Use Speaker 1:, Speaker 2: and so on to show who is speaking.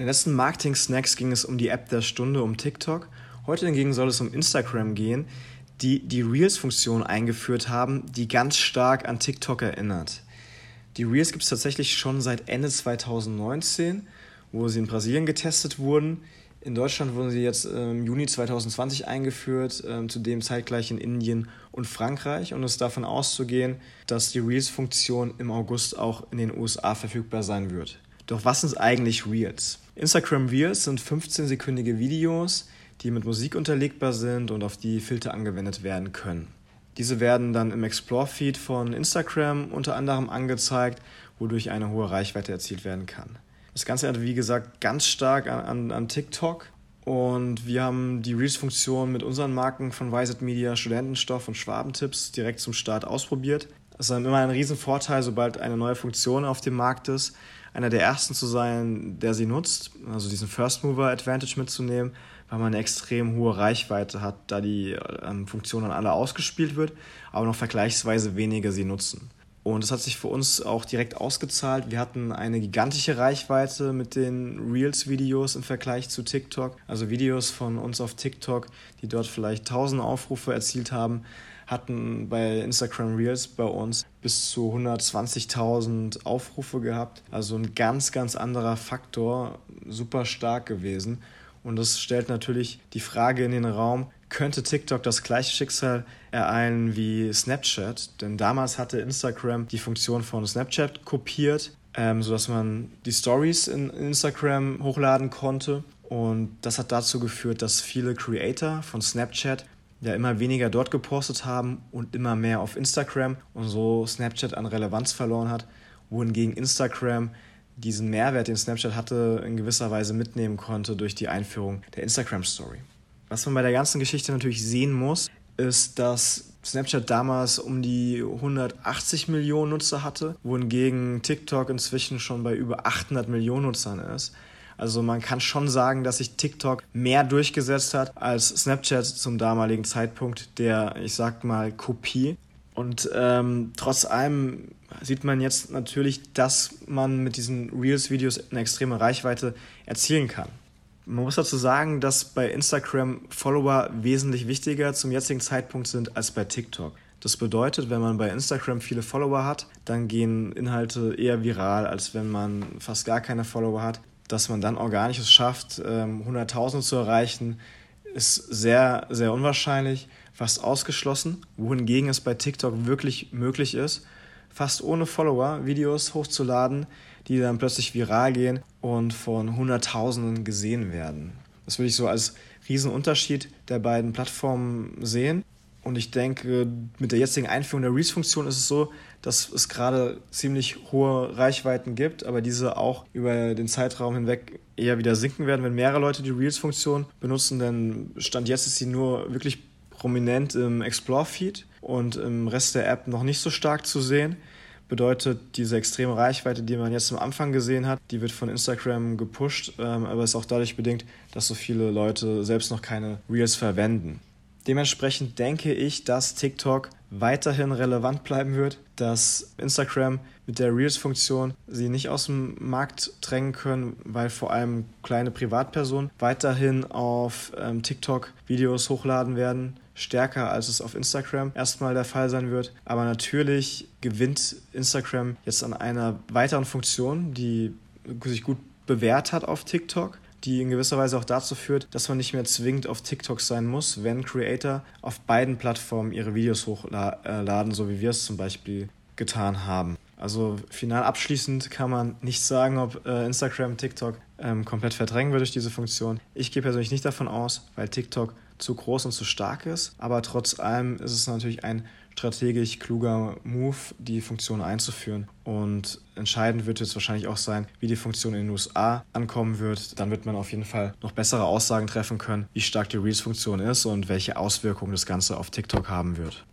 Speaker 1: In den letzten Marketing-Snacks ging es um die App der Stunde, um TikTok. Heute hingegen soll es um Instagram gehen, die die Reels-Funktion eingeführt haben, die ganz stark an TikTok erinnert. Die Reels gibt es tatsächlich schon seit Ende 2019, wo sie in Brasilien getestet wurden. In Deutschland wurden sie jetzt im Juni 2020 eingeführt, äh, zudem zeitgleich in Indien und Frankreich. Und es ist davon auszugehen, dass die Reels-Funktion im August auch in den USA verfügbar sein wird. Doch was sind eigentlich Reels? Instagram Reels sind 15-sekündige Videos, die mit Musik unterlegbar sind und auf die Filter angewendet werden können. Diese werden dann im Explore-Feed von Instagram unter anderem angezeigt, wodurch eine hohe Reichweite erzielt werden kann. Das Ganze hat, wie gesagt, ganz stark an, an, an TikTok. Und wir haben die Reels-Funktion mit unseren Marken von Wiset Media, Studentenstoff und Schwabentipps direkt zum Start ausprobiert. Es ist immer ein Riesenvorteil, sobald eine neue Funktion auf dem Markt ist, einer der ersten zu sein, der sie nutzt, also diesen First Mover Advantage mitzunehmen, weil man eine extrem hohe Reichweite hat, da die ähm, Funktion an alle ausgespielt wird, aber noch vergleichsweise wenige sie nutzen. Und das hat sich für uns auch direkt ausgezahlt. Wir hatten eine gigantische Reichweite mit den Reels-Videos im Vergleich zu TikTok. Also Videos von uns auf TikTok, die dort vielleicht 1000 Aufrufe erzielt haben, hatten bei Instagram Reels bei uns bis zu 120.000 Aufrufe gehabt. Also ein ganz, ganz anderer Faktor, super stark gewesen. Und das stellt natürlich die Frage in den Raum, könnte TikTok das gleiche Schicksal ereilen wie Snapchat? Denn damals hatte Instagram die Funktion von Snapchat kopiert, ähm, sodass man die Stories in Instagram hochladen konnte. Und das hat dazu geführt, dass viele Creator von Snapchat ja immer weniger dort gepostet haben und immer mehr auf Instagram und so Snapchat an Relevanz verloren hat, wohingegen Instagram diesen Mehrwert, den Snapchat hatte, in gewisser Weise mitnehmen konnte durch die Einführung der Instagram Story. Was man bei der ganzen Geschichte natürlich sehen muss, ist, dass Snapchat damals um die 180 Millionen Nutzer hatte, wohingegen TikTok inzwischen schon bei über 800 Millionen Nutzern ist. Also man kann schon sagen, dass sich TikTok mehr durchgesetzt hat als Snapchat zum damaligen Zeitpunkt der, ich sag mal, Kopie. Und ähm, trotz allem sieht man jetzt natürlich, dass man mit diesen Reels-Videos eine extreme Reichweite erzielen kann. Man muss dazu sagen, dass bei Instagram Follower wesentlich wichtiger zum jetzigen Zeitpunkt sind als bei TikTok. Das bedeutet, wenn man bei Instagram viele Follower hat, dann gehen Inhalte eher viral, als wenn man fast gar keine Follower hat dass man dann organisch es schafft, 100.000 ähm, zu erreichen, ist sehr, sehr unwahrscheinlich, fast ausgeschlossen. Wohingegen es bei TikTok wirklich möglich ist, fast ohne Follower Videos hochzuladen, die dann plötzlich viral gehen und von Hunderttausenden gesehen werden. Das würde ich so als Riesenunterschied der beiden Plattformen sehen. Und ich denke, mit der jetzigen Einführung der Reels-Funktion ist es so, dass es gerade ziemlich hohe Reichweiten gibt, aber diese auch über den Zeitraum hinweg eher wieder sinken werden, wenn mehrere Leute die Reels-Funktion benutzen. Denn Stand jetzt ist sie nur wirklich prominent im Explore-Feed und im Rest der App noch nicht so stark zu sehen. Bedeutet, diese extreme Reichweite, die man jetzt am Anfang gesehen hat, die wird von Instagram gepusht, ähm, aber ist auch dadurch bedingt, dass so viele Leute selbst noch keine Reels verwenden. Dementsprechend denke ich, dass TikTok weiterhin relevant bleiben wird, dass Instagram mit der Reels-Funktion sie nicht aus dem Markt drängen können, weil vor allem kleine Privatpersonen weiterhin auf ähm, TikTok Videos hochladen werden, stärker als es auf Instagram erstmal der Fall sein wird. Aber natürlich gewinnt Instagram jetzt an einer weiteren Funktion, die sich gut bewährt hat auf TikTok die in gewisser Weise auch dazu führt, dass man nicht mehr zwingend auf TikTok sein muss, wenn Creator auf beiden Plattformen ihre Videos hochladen, so wie wir es zum Beispiel getan haben. Also final abschließend kann man nicht sagen, ob äh, Instagram TikTok ähm, komplett verdrängen würde durch diese Funktion. Ich gehe persönlich nicht davon aus, weil TikTok zu groß und zu stark ist. Aber trotz allem ist es natürlich ein strategisch kluger Move, die Funktion einzuführen. Und entscheidend wird jetzt wahrscheinlich auch sein, wie die Funktion in den USA ankommen wird. Dann wird man auf jeden Fall noch bessere Aussagen treffen können, wie stark die Reels-Funktion ist und welche Auswirkungen das Ganze auf TikTok haben wird.